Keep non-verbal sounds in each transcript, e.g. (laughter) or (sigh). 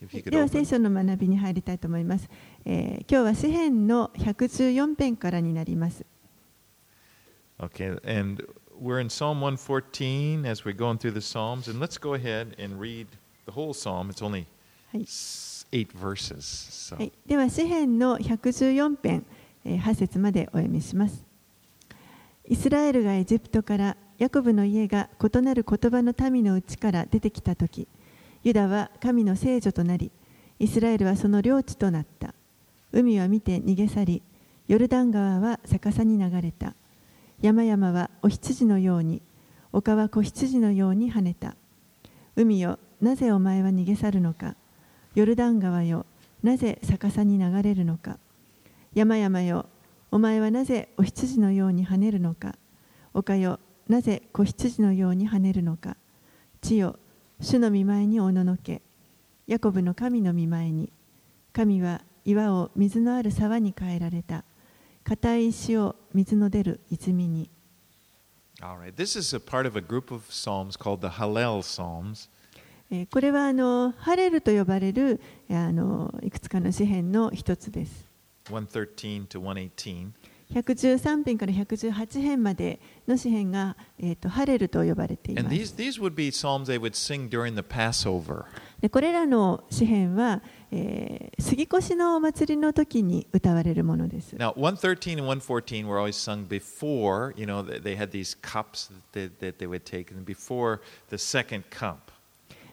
では.聖書の学びに入りたいと思います。えー今日は詩編の114編からになります。Okay, and we're in Psalm 114 as we're going through the Psalms, and let's go ahead and read the whole Psalm. It's only eight verses. So. はい、では詩編の114編、えー8節までお読みします。イスラエルがエジプトからヤコブの家が異なる言葉の民のうちから出てきたとき、ユダは神の聖女となり、イスラエルはその領地となった。海は見て逃げ去り、ヨルダン川は逆さに流れた。山々はお羊のように、丘は子羊のように跳ねた。海よ、なぜお前は逃げ去るのか。ヨルダン川よ、なぜ逆さに流れるのか。山々よ、お前はなぜお羊のように跳ねるのか。丘よ、なぜ子羊のように跳ねるのか。地よ、主の御前におののけ。ヤコブの神の御前に。神は岩を水のある沢に変えられた。硬い石を水の出る泉に。All right, this is a part of a group of Psalms called the Hallel Psalms. えーこれはあのハレルと呼ばれるえーあのいくつかの詩篇の一つです。113 to 118. 113編から118編までの詩篇が、えー、とハレルと呼ばれていま And す。these, these. でこれらの詩篇は、えー杉越のお祭りの時に歌われるものです。Now, 113 and 114 were always sung before, you know, they had these cups that they, that they would take, and before the second cup.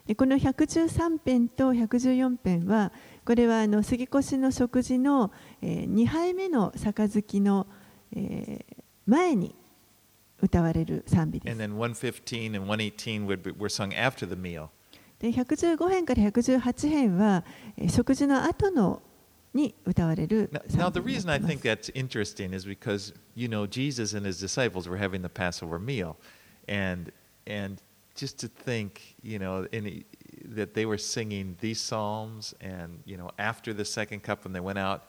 でこの113編と114編はこれはあの杉越の食事の、え2杯目の杯の、えー前に歌われる賛美で And す。then 115 and 118 would be, were sung after the meal. で115編から118編は、えー食事の後のに歌われる Now, now 賛 the reason な I think that's interesting is because, you know, Jesus and his disciples were having the Passover meal. And, and just to think, you know, in, that they were singing these psalms, and, you know, after the second cup, when they went out,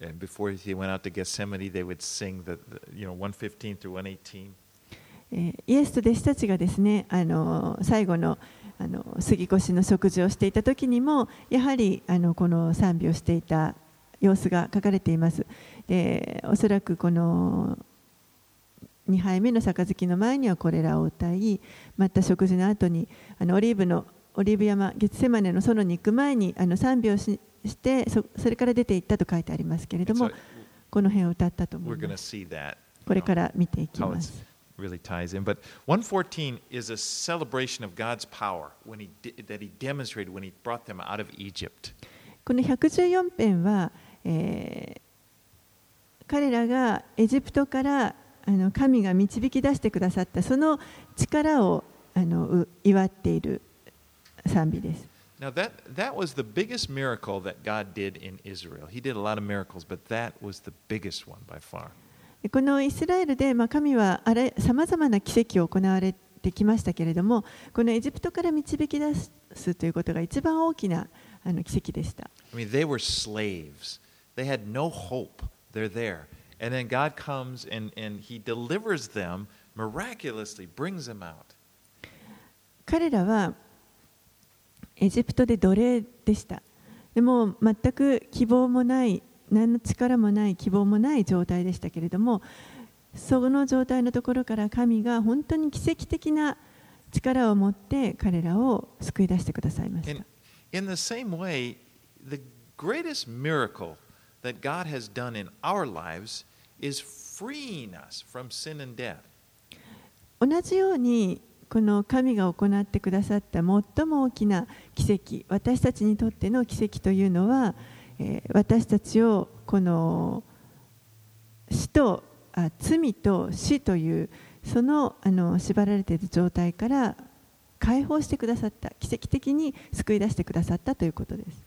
and before he went out to Gethsemane, they would sing the, the you know, 115 through 118. イエスと弟子たちがですねあの最後のあの杉越の食事をしていた時にもやはりあのこの賛美をしていた様子が書かれています。でおそらくこの2杯目の杯の前にはこれらを歌いまた食事の後にあのオリーブのオリーブ山ゲツセマネの園に行く前にあの賛美をししてそそれから出て行ったと書いてありますけれどもこの辺を歌ったと思います。これから見ていきます。really ties in. But 114 is a celebration of God's power when he that He demonstrated when He brought them out of Egypt. この114編は、えー彼らがエジプトからあの神が導き出してくださったその力をあのう祝っている賛美です。Now that that was the biggest miracle that God did in Israel. He did a lot of miracles, but that was the biggest one by far. このイスラエルで、まあ、神はさまざまな奇跡を行われてきましたけれどもこのエジプトから導き出すということが一番大きなあの奇跡でした。I mean, they were slaves. They had no hope. They're there. And then God comes and, and He delivers them miraculously, brings them out. 彼らはエジプトで奴隷でしたでも全く希望もない何の力もない希望もない状態でしたけれどもその状態のところから神が本当に奇跡的な力を持って彼らを救い出してくださいました in the same way, the greatest miracle that God has done in our lives is freeing us from sin and death. 同じようにこの神が行ってくださった最も大きな奇跡私たちにとっての奇跡というのは、えー私たちをこの死とあ罪と死というそのあの縛られている状態から解放してくださった奇跡的に救い出してくださったということです.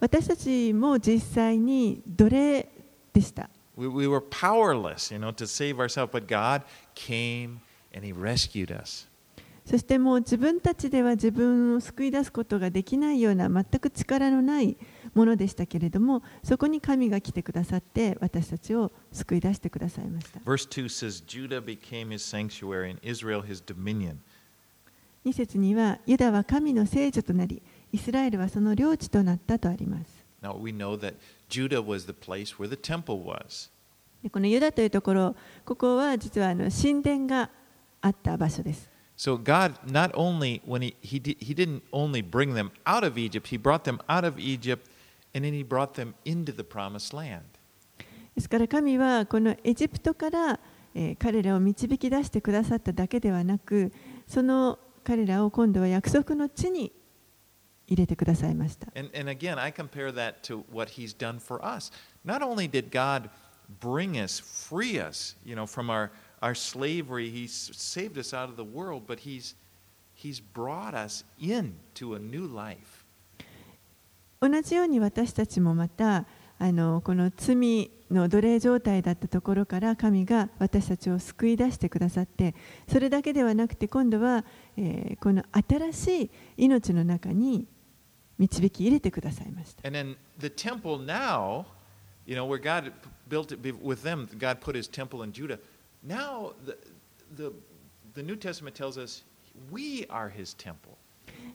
私たちも実際に奴隷でした We, we were powerless, you know, to save ourselves, but God came and He rescued us. そしてもう自分たちでは自分を救い出すことができないような全く力のないものでしたけれどもそこに神が来てくださって私たちを救い出してくださいました。Verse 2節には、ユダは神の聖女となり、イスラエルはその領地となったとあります。Now we know that Judah was the place where the temple was. でこのユダというところここは実はあの神殿があった場所です So God not only when he he, di- he didn't only bring them out of Egypt, he brought them out of Egypt and then he brought them into the promised land. ですから神はこのエジプトから、えー彼らを導き出してくださっただけではなくその彼らを今度は約束の地に入れてくださいました And, and again, I compare that to what He's done for us. Not only did God bring us, free us, you know, from our, our slavery, He's saved us out of the world, but He's, he's brought us into a new life. 同じように私たちもまたあのこの罪の奴隷状態だったところから神が私たちを救い出してくださってそれだけではなくて今度は、えーこの新しい命の中に導き入れてくださいました。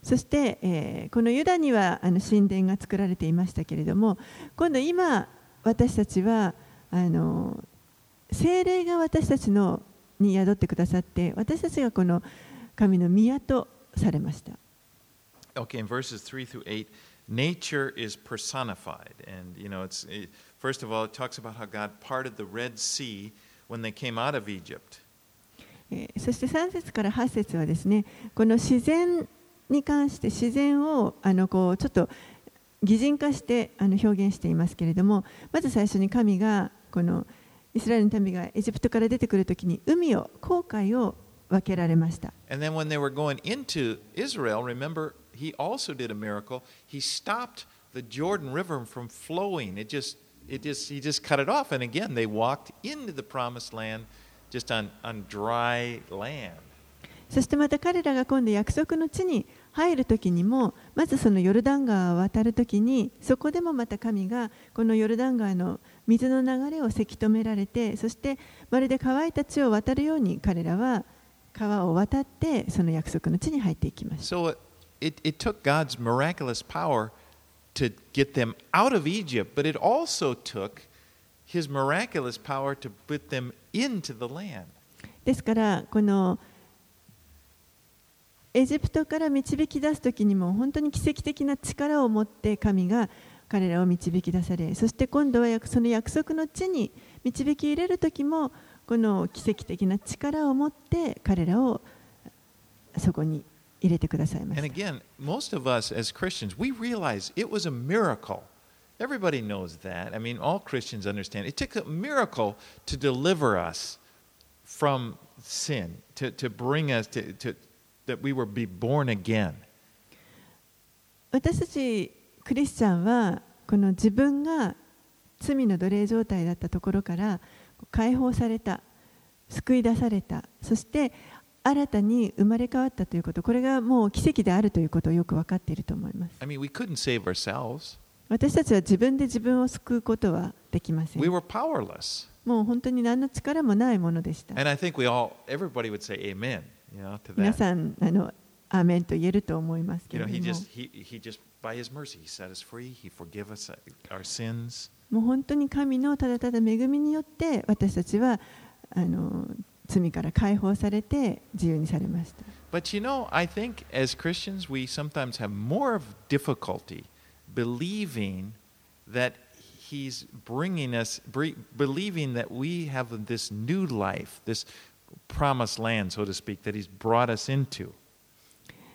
そして、このユダには神殿が作られていましたけれども今度今私たちはあ精霊が私たちに宿ってくださって私たちがこの神の宮とされました。Okay, in verses 3 through 8, nature is personified. And, you know, it's, it, first of all, it talks about how God parted the Red Sea when they came out of Egypt. えーそして3節から8節はですねこの自然に関して自然をあのこうちょっと擬人化してあの表現していますけれどもまず最初に神がこのイスラエルの民がエジプトから出てくるときに海を航海を分けられました And then when they were going into Israel, remember, he also did a miracle. He stopped the Jordan River from flowing. It just, it just, he just cut it off. And again, they walked into the promised land just on, on dry land. そしてまた彼らが今度約束の地に入るときにもまずそのヨルダン川を渡るときにそこでもまた神がこのヨルダン川の水の流れをせき止められてそしてまるで乾いた地を渡るように彼らは川を渡ってその約束の地に入っていきました So it, it took God's miraculous power to get them out of Egypt, but it also took his miraculous power to put them into the land. ですからこのエジプトから導き出す時にも本当に奇跡的な力を持って神が彼らを導き出されそして今度は約その約束の地に導き入れる時もこの奇跡的な力を持って彼らをそこに入れてくださいま And した again, most of us as Christians, we realize it was a miracle. Everybody knows that. I mean, all Christians understand. It took a miracle to deliver us from sin, to, to bring us to, to that we were be born again. 私たちクリスチャンはこの自分が罪の奴隷状態だったところから解放された救い出されたそして新たに生まれ変わったということ、これがもう奇跡であるということよく分かっていると思います。私たちは自分で自分を救うことはできません。もう本当に何の力もないものでした。皆さん、あの、アーメンと言えると思いますけども。もう本当に神のただただ恵みによって私たちはあの罪から解放されて自由にされました。But you know, I think as Christians, we sometimes have more of difficulty believing that He's bringing us, believing that we have this new life, this promised land, so to speak, that He's brought us into.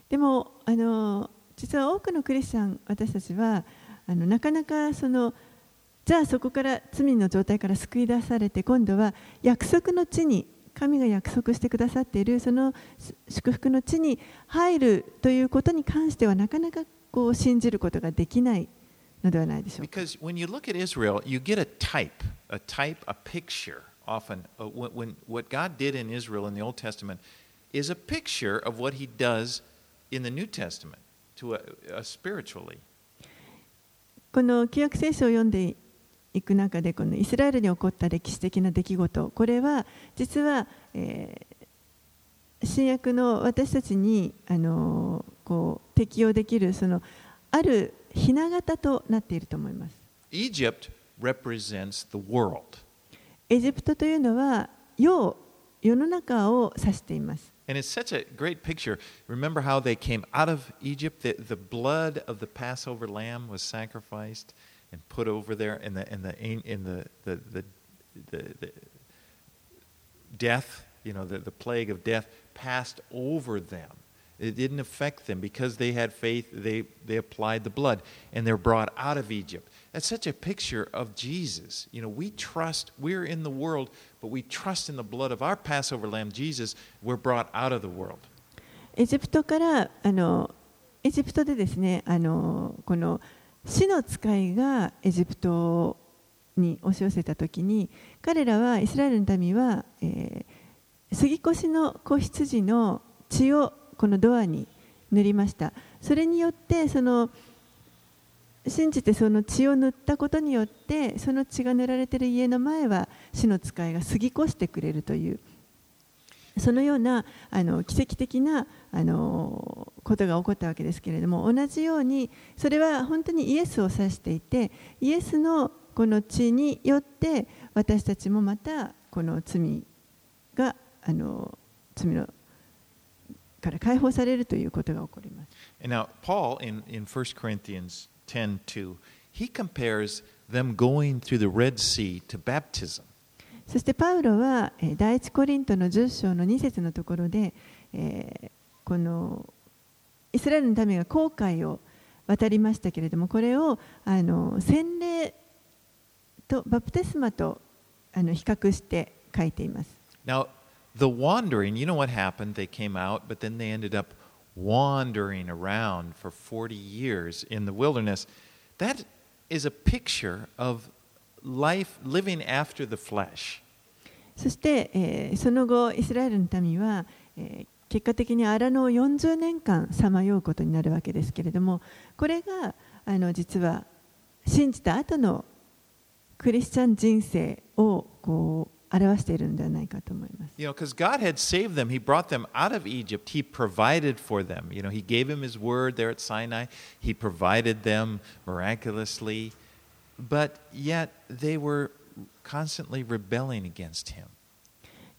でもあの実は多くのクリスチャン私たちはあのなかなかそのじゃあそこから罪の状態から救い出されて今度は約束の地に神が約束してくださっているその祝福の地に入るということに関してはなかなかこう信じることができないのではないでしょうか。Because when you look at Israel, you get a type, a type, a picture. Often, uh, when what God did in Israel in the Old Testament is a picture of what He does in the New Testament to a, a spiritually. この旧約聖書を読んでいく中でこのイスラエルに起こった歴史的な出来事これは実は、えー新約の私たちにあのこう適用できるそのあるひな形となっていると思います。Egypt represents the world. エジプトというのは世世の中を指しています。And it's such a great picture. Remember how they came out of Egypt? The, the blood of the Passover lamb was sacrificed and put over there, and the, and the, in the, the, the, the, the death, you know, the, the plague of death passed over them. It didn't affect them because they had faith, they, they applied the blood, and they're brought out of Egypt. That's such a picture of Jesus. You know, we trust, we're in the world, but we trust in the blood of our Passover lamb, Jesus. We're brought out of the world. エジプトからあのエジプトでですねあのこの 死の使いがエジプトに押し寄せた時に彼らはイスラエルの民は、えー杉越の子羊の血をこのドアに塗りました。それによってその信じてその血を塗ったことによってその血が塗られている家の前は死の使いが過ぎ越してくれるというそのようなあの奇跡的なあのことが起こったわけですけれども同じようにそれは本当にイエスを指していてイエスのこの血によって私たちもまたこの罪があの罪のから解放されるということが起こります。And now, Paul in, in 1 Corinthians 10 2, he compares them going through the Red Sea to baptism. そしてパウロはえー第一コリントの10章の2節のところで、えーこのイスラエルの民が航海を渡りましたけれどもこれをあの洗礼とバプテスマとあの比較して書いています。Now, the wandering, you know what happened? They came out, but then they ended up wandering around for 40 years in the wilderness. That is a picture of life living after the flesh. そして、えーその後イスラエルの民は、えー結果的に荒野を40年間さまようことになるわけですけれどもこれがあの実は信じた後のクリスチャン人生をこう表しているのではないかと思います。You know, because God had saved them. He brought them out of Egypt. He provided for them. You know, He gave them His word there at Sinai. He provided them miraculously. But yet they were constantly rebelling against Him.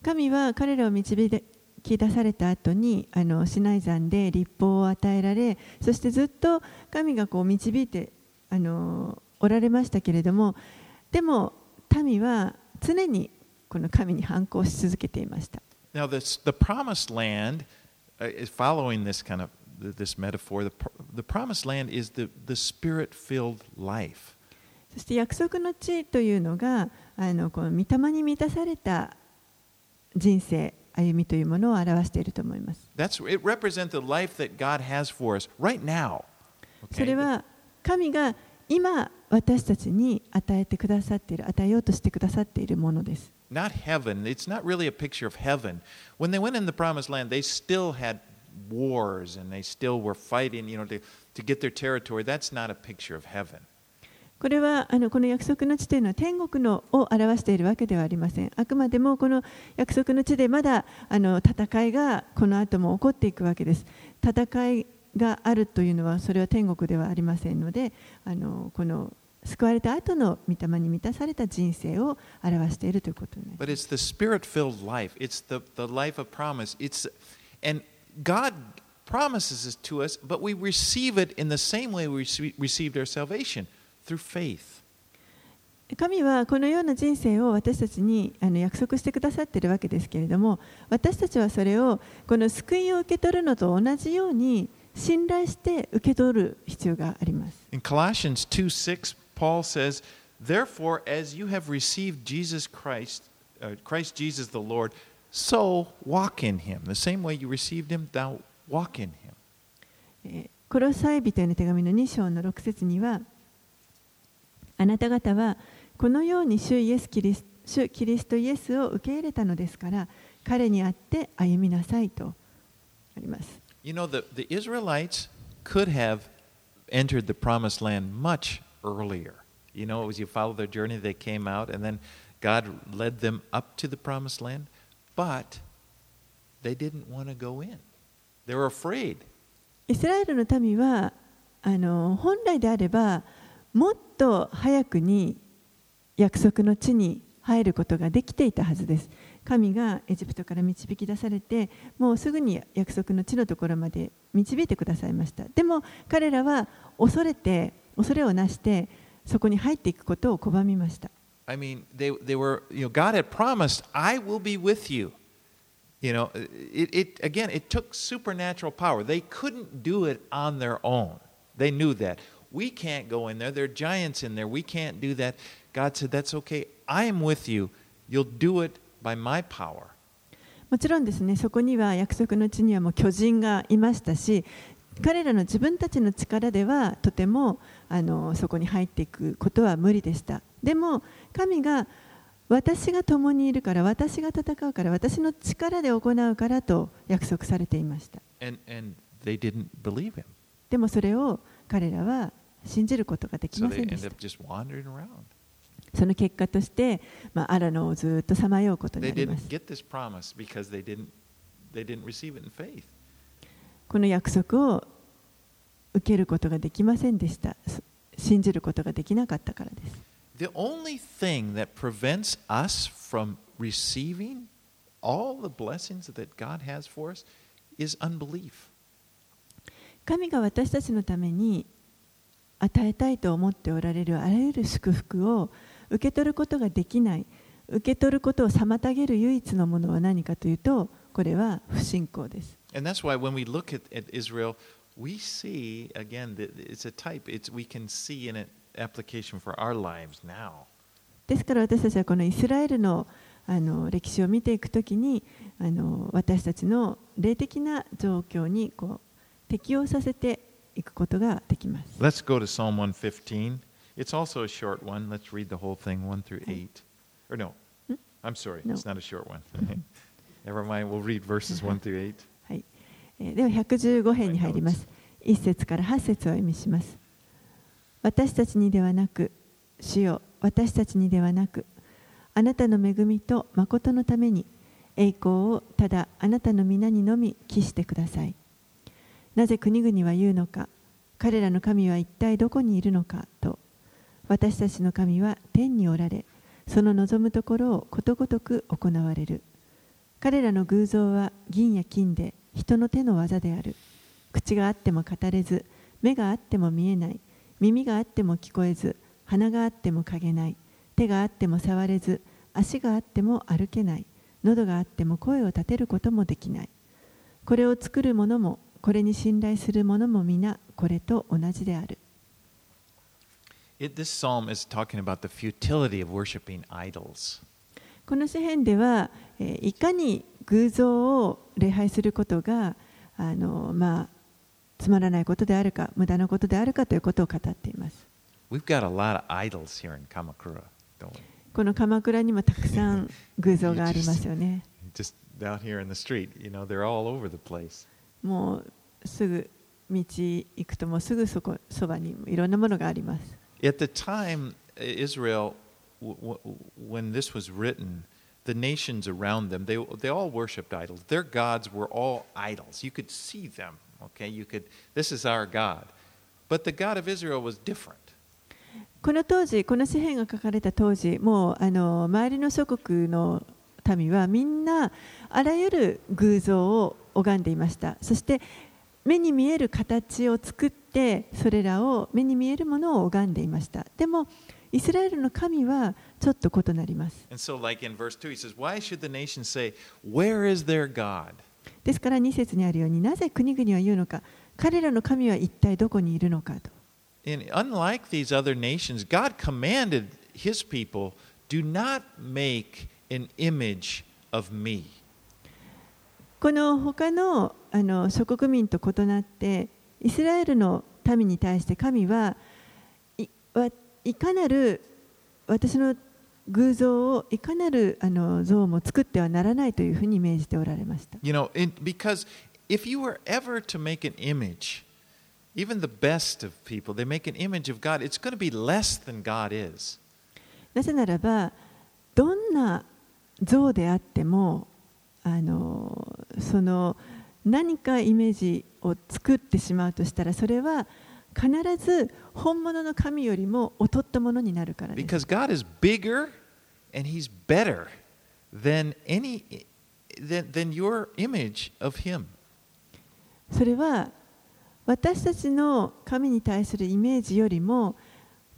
神は彼らを導き出された後にあのシナイ山で立法を与えられそしてずっと神がこう導いてあのおられましたけれどもでも民は常にこの神に反抗し続けていました。Now, this, the promised land uh, is following this kind of this metaphor. The, the promised land is the, the spirit filled life. そして約束の地というのがあのこの御霊に満たされた人生歩みというものを表していると思います。 That's, it represents the life that God has for us right now. それは神が今私たちに与えてくださっている与えようとしてくださっているものです。 not heaven. It's not really a picture of heaven. When they went in the promised land, they still had wars and they still were fighting, you know, to, to get their territory. That's not a picture of heaven. これはあのこの約束の地というのは天国のを表しているわけではありません。あくまでもこの約束の地でまだあの戦いがこの後も起こっていくわけです。戦いがあるというのはそれは天国ではありませんので、あのこの救われた後の御霊に満たされた人生を表しているということになります。But it's the spirit filled life. It's the, the life of promise. It's, and God promises it to us, but we receive it in the same way we rece- received our salvation through faith. 神はこのような人生を私たちにあの約束してくださっているわけですけれども私たちはそれをこの救いを受け取るのと同じように信頼して受け取る必要があります。In Colossians 2 6, Paul says, Therefore, as you have received Jesus Christ, uh, Christ Jesus the Lord, so walk in him. The same way you received him, thou walk in him. えーコロサイ人への手紙の2章の6節にはあなた方はこのように主イエスキリス主キリストイエスを受け入れたのですから彼にあって歩みなさいとあります。You know, the, the Israelites could have entered the promised land much earlier. You know, as you follow their journey, they came out, and then God led them up to the promised land. But they didn't want to go in. They were afraid. イスラエルの民はあの本来であればもっと早くに約束の地に入ることができていたはずです。神がエジプトから導き出されてもうすぐに約束の地のところまで導いてくださいました。でも彼らは恐れて恐れをなしてそこに入っていくことを拒みました。I mean, they, they were, you know, God had promised, I will be with you. You know, it, it, again, it took supernatural power. They couldn't do it on their own. They knew that. We can't go in there. There giants in there. We can't do that. God said, That's ok I am with you. You'll do it by my power. もちろんですね、そこには約束の地にはもう巨人がいましたし、彼らの自分たちの力ではとてもあのそこに入っていくことは無理でした。でも、神が私が共にいるから、私が戦うから、私の力で行うからと約束されていました。でもそれを彼らは信じることができませんでした。その結果として、まあ、アラノをずっとさまようことになります。この約束を受けることができませんでした。信じることができなかったからです。神が私たちのために与えたいと思っておられるあらゆる祝福を受け取ることができない受け取ることを妨げる唯一のものは何かというとこれは不信仰です And that's why when we look at, at Israel, we see, again, that it's a type. It's, we can see in it application for our lives now. ですから私たちはこのイスラエルのあの歴史を見ていくときにあの私たちの霊的な状況にこう適応させていくことができます。Let's go to Psalm 115. It's also a short one. Let's read the whole thing, 1 through 8. Or no, Hmm? I'm sorry, it's not a short one. Never mind, we'll read verses 1 through 8. はい、えーでは115編に入ります。1節から8節をお読みします。私たちにではなく、主よ、私たちにではなく、あなたの恵みと誠のために、栄光をただあなたの皆にのみ帰してください。なぜ国々は言うのか、彼らの神は一体どこにいるのかと、私たちの神は天におられ、その望むところをことごとく行われる。彼らの偶像は銀や金で人の手の技である。口があっても語れず目があっても見えない。耳があっても聞こえず鼻があっても嗅げない。手があっても触れず足があっても歩けない。喉があっても声を立てることもできない。これを作る者もこれに信頼する者も皆これと同じである。この詩編では、えー、いかに偶像を礼拝することがあの、まあ、つまらないことであるか、無駄なことであるかということを語っています。この鎌倉にもたくさん偶像がありますよね just out here in the street, you know, they're all over the place. もうすぐ道行くともうすぐそこそばにいろんなものがあります At the time, Israel, when this was written, the nations around them, they, they all worshipped idols. Their gods were all idols. You could see them, okay? You could, this is our God. But the God of Israel was different. この当時この詩篇が書かれた当時もうあの周りの諸国の民はみんなあらゆる偶像を拝んでいましたそして目に見える形を作ってそれらを目に見えるものを拝んでいましたでもイスラエルの神はちょっと異なります And so, like in verse 2, he says, Why should the nations say, Where is their God? ですから2節にあるようになぜ国々は言うのか彼らの神は一体どこにいるのかと unlike these other nations, God commanded his people, Do not make an image of me. この他のあの諸国民と異なってイスラエルの民に対して神はいかなる私の偶像をいかなるあの像も作ってはならないというふうに命じておられました。You know, in, because if you were ever to make an image, even the best of people, they make an image of God, it's going to be less than God is. なぜならばどんな像であってもあのその何かイメージを作ってしまうとしたらそれは必ず本物の神よりも劣ったものになるからです。Because God is bigger and He's better than any than, than your image of Him. それは私たちの神に対するイメージよりも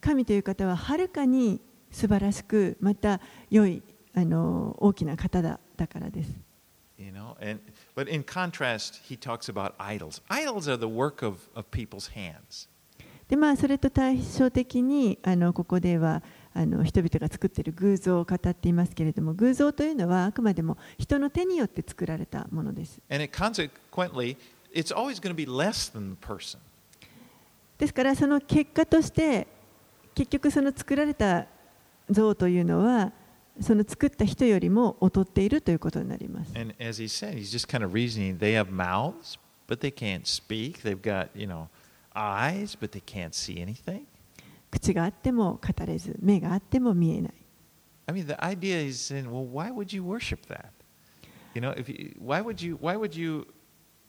神という方ははるかに素晴らしくまた良いあの大きな方だだからです。You know, and but in contrast, he talks about idols. Idols are the work of, of people's hands. でまあそれと対照的にあのここではあの人々が作っている偶像を語っていますけれども偶像というのはあくまでも人の手によって作られたものです。And it consequently, it's always going to be less than the person. ですからその結果として結局その作られた像というのはその作った人よりも劣っているということになります。And as he said, he's just kind of reasoning. They have mouths, but they can't speak. They've got, you know, eyes, but they can't see anything. 口があっても語れず目があっても見えない。I mean, the idea is saying, well, why would you worship that? You know, if you, why would you why would you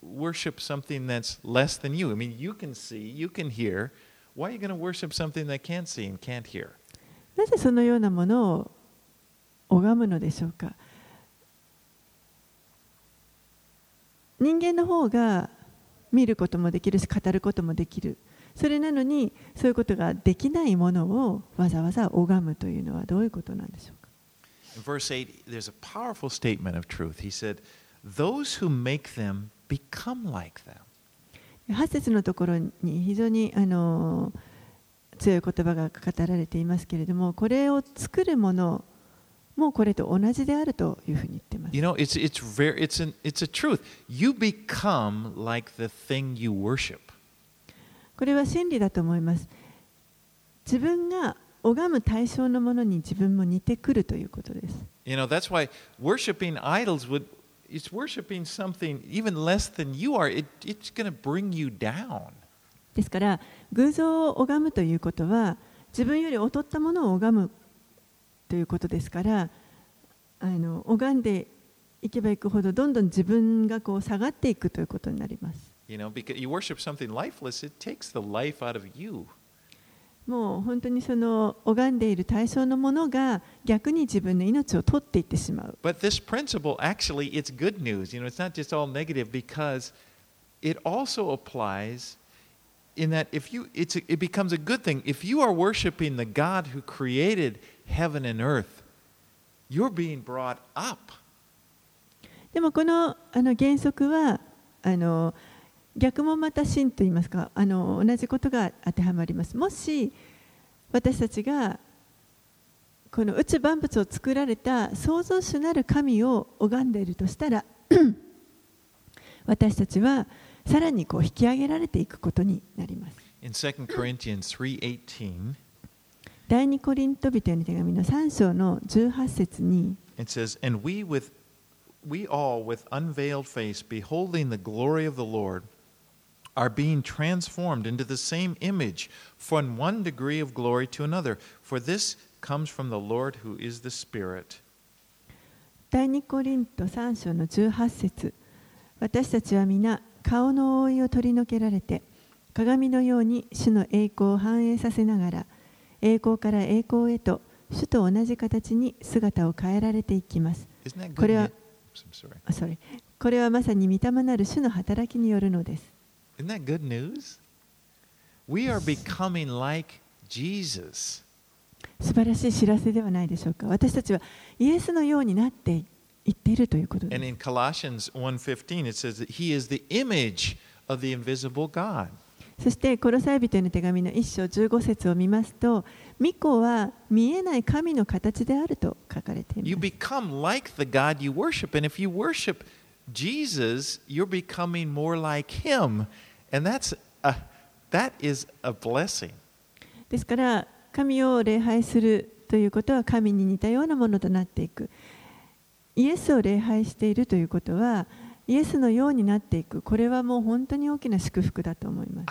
worship something that's less than you? I mean, you can see, you can hear. Why are you going to worship something that can't see and can't hear? なぜそのようなものを拝むのでしょうか？人間の方が見ることもできるし語ることもできるそれなのにそういうことができないものをわざわざ拝むというのはどういうことなんでしょうか？Verse 8, there's a powerful statement of truth. He said, Those who make them become like them. 8節のところに非常にあの強い言葉が語られていますけれどもこれを作るものもこれと同じであるというふうに言っています You know, it's, it's, very, it's, an, it's a truth. You become like the thing you worship. これは真理だと思います自分が拝む対象のものに自分も似てくるということです You know, that's why worshiping idols would, it's worshiping something even less than you are. It, it's going to bring you down. ですから偶像を拝むということは自分より劣ったものを拝むということですからあの拝んでいけばいくほどどんどん自分がこう下がっていくということになります You know, because you worship something lifeless, it takes the life out of you. もう本当にその拝んでいる対象のものが逆に自分の命を取っていってしまう But this principle, actually, it's good news. You know, it's not just all negative because it also applies in that if you, it's it becomes a good thing. If you are worshiping the God who created heaven and earth, you're being brought up. でもこのあの原則はあの逆もまた真と言いますかあの同じことが当てはまりますもし私たちがこの宇宙万物を作られた創造主なる神を拝んでいるとしたら (clears throat) 私たちはさらにこう引き上げられていくことになります In 2 Corinthians 3:18, 第二コリント人への手紙の3章の18節に it says, "And we with we all with unveiled face beholding the glory of the Lord are being transformed into the same image from one degree of glory to another, for this comes from the Lord who is the Spirit." 第二コリント3章の18節私たちは皆顔の覆いを取り除けられて鏡のように主の栄光を反映させながら栄光から栄光へと主と同じ形に姿を変えられていきます。これは、sorry. これはまさに御霊なる主の働きによるのです。素晴らしい知らせではないでしょうか。私たちはイエスのようになっていっているということです。And in Colossians 1:15 it says that he is the image of the invisible God. そして、コロサイ人への手紙の1章15節を見ますと、御子は見えない神の形であると書かれてい You ます。become like the God you worship. And if you worship Jesus, you're becoming more like him. And that's a, that is a blessing. ですから、神を礼拝するということは神に似たようなものとなっていく。イエスを礼拝しているということは、イエスのようになっていく。これはもう本当に大きな祝福だと思います。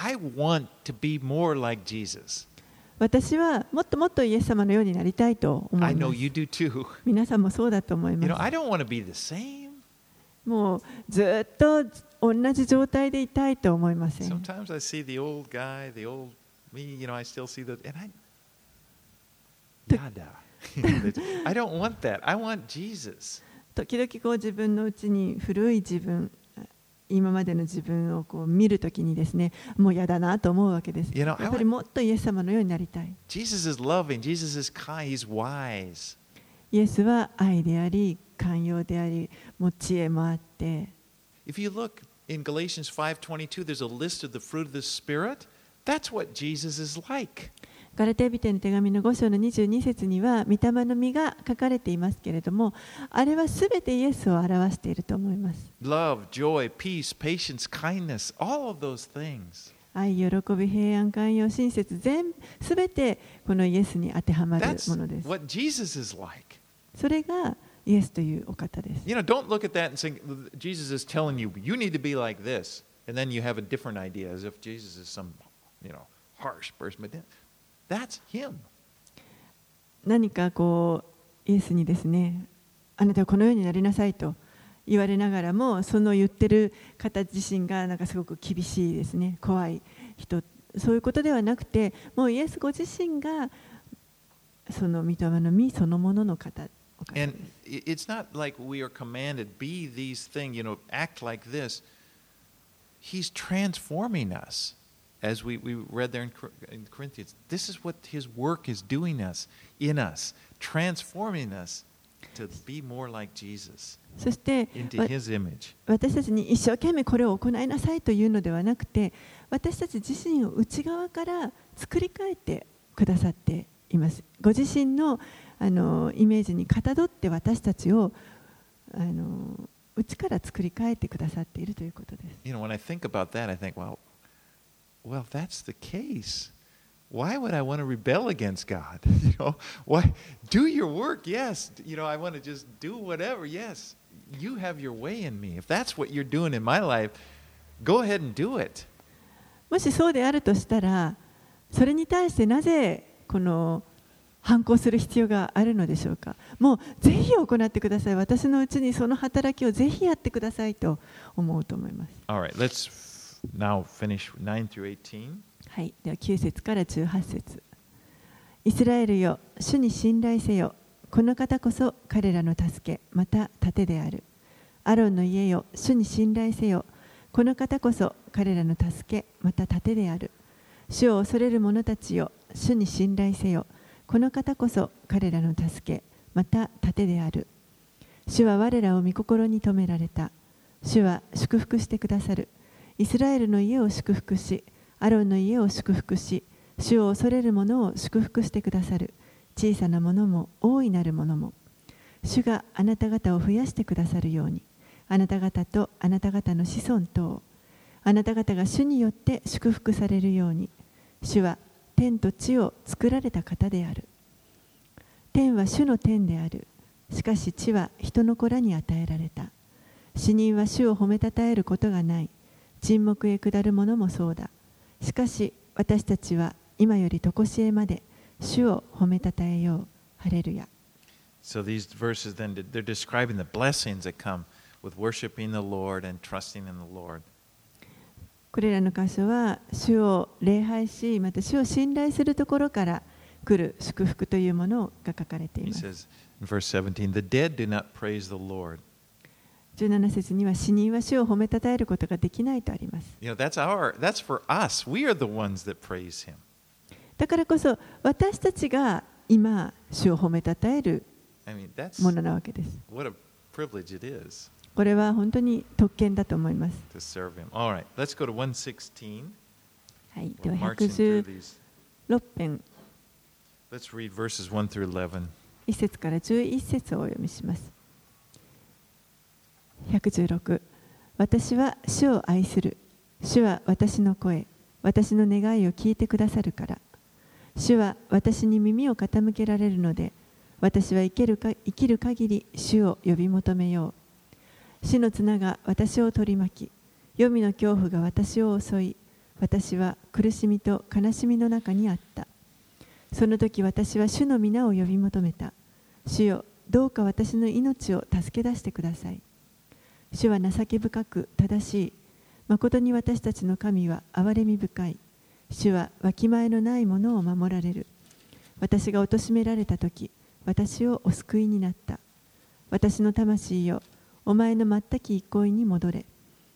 私はもっともっとイエス様のようになりたいと思います。皆さんもそうだと思います。もうずっと同じ状態でいたいと思いません。I don't want that. I want Jesus. 時々こう自分のうちに古い自分今までの自分をこう見るときにですねもう嫌だなと思うわけです。You know, I やっぱりもっとイエス様のようになりたい。Jesus is loving. Jesus is kind. He's wise. イエスは愛であり寛容でありもう知恵もあって If you look in Galatians 5:22, there's a list of the fruit of the Spirit. That's what Jesus is like. ガラテヤ人の手紙の5章の22節には御霊の実が書かれていますけれどもあれはすべてイエスを表していると思います Love, joy, peace, patience, kindness, all of those things. 愛喜び平安寛容親切全すべてこのイエスに当てはまるものです what Jesus is like. それがイエスというお方です You know, don't look at that and think Jesus is telling you, you need to be like this. And then you have a different idea as if Jesus is some, you know, harsh person. But that's him. 何かこうイエスにですねあなたはこのようになりなさいと言われながらもその言ってる方自身がなんかすごく厳しいですね怖い人そういうことではなくてもうイエスご自身がその御霊の実そのものの方 And it's not like we are commanded, be these things, you know, act like this. He's transforming us. As we, we read there in, in Corinthians, this is what his work is doing us, in us, transforming us to be more like Jesus, そして.私たちに一生懸命これを行いなさいというのではなくて私たち自身を内側から作り変えてくださっていますご自身のあのイメージにかたどって私たちをあの内から作り変えてくださっているということです You know, when I think about that, I think, well, well, if that's the case, why would I want to rebel against God? You know, why do your work? Yes. You know, I want to just do whatever. Yes. You have your way in me. If that's what you're doing in my life, go ahead and do it. もしそうであるとしたらそれに対してなぜこの反抗する必要があるのでしょうかもうぜひ行ってください私のうちにその働きをぜひやってくださいと思うと思います All right, let's now finish 9 through 18. はい、では9節から18節イスラエルよ、主に信頼せよ。この方こそ彼らの助け、また盾である。アロンの家よ、主に信頼せよ。この方こそ彼らの助け、また盾である。主を恐れる者たちよ、主に信頼せよ。この方こそ彼らの助け、また盾である。主は我らを御心に留められた。主は祝福してくださる。イスラエルの家を祝福し、アロンの家を祝福し、主を恐れる者を祝福してくださる。小さなものも大いなるものも。主があなた方を増やしてくださるように、あなた方とあなた方の子孫と、あなた方が主によって祝福されるように、主は天と地を作られた方である。天は主の天である。しかし地は人の子らに与えられた。死人は主を褒めたたえることがない。沈黙へ下る者もそうだ。しかし私たちは今より常しえまで主を褒めたたえよう。ハレルヤ。So these verses then they're describing the blessings that come with worshiping the Lord and trusting in the Lord. これらの箇所は主を礼拝し、また主を信頼するところから来る祝福というものが書かれてい He ます。says in verse 17, "The dead do not praise the Lord." 17節には死人は主を褒めたたえることができないとあります。だからこそ私たちが今主を褒めたたえるものなわけです。これは本当に特権だと思います。はい、では116編。1節から11節をお読みします。116私は主を愛する。主は私の声、私の願いを聞いてくださるから。主は私に耳を傾けられるので、私は生きるか生きる限り主を呼び求めよう。死の綱が私を取り巻き、黄泉の恐怖が私を襲い、私は苦しみと悲しみの中にあった。その時私は主の皆を呼び求めた。主よ、どうか私の命を助け出してください。主は情け深く正しい。誠に私たちの神は憐れみ深い。主はわきまえのないものを守られる。私が貶められた時、私をお救いになった。私の魂よ、お前の全き憩いに戻れ。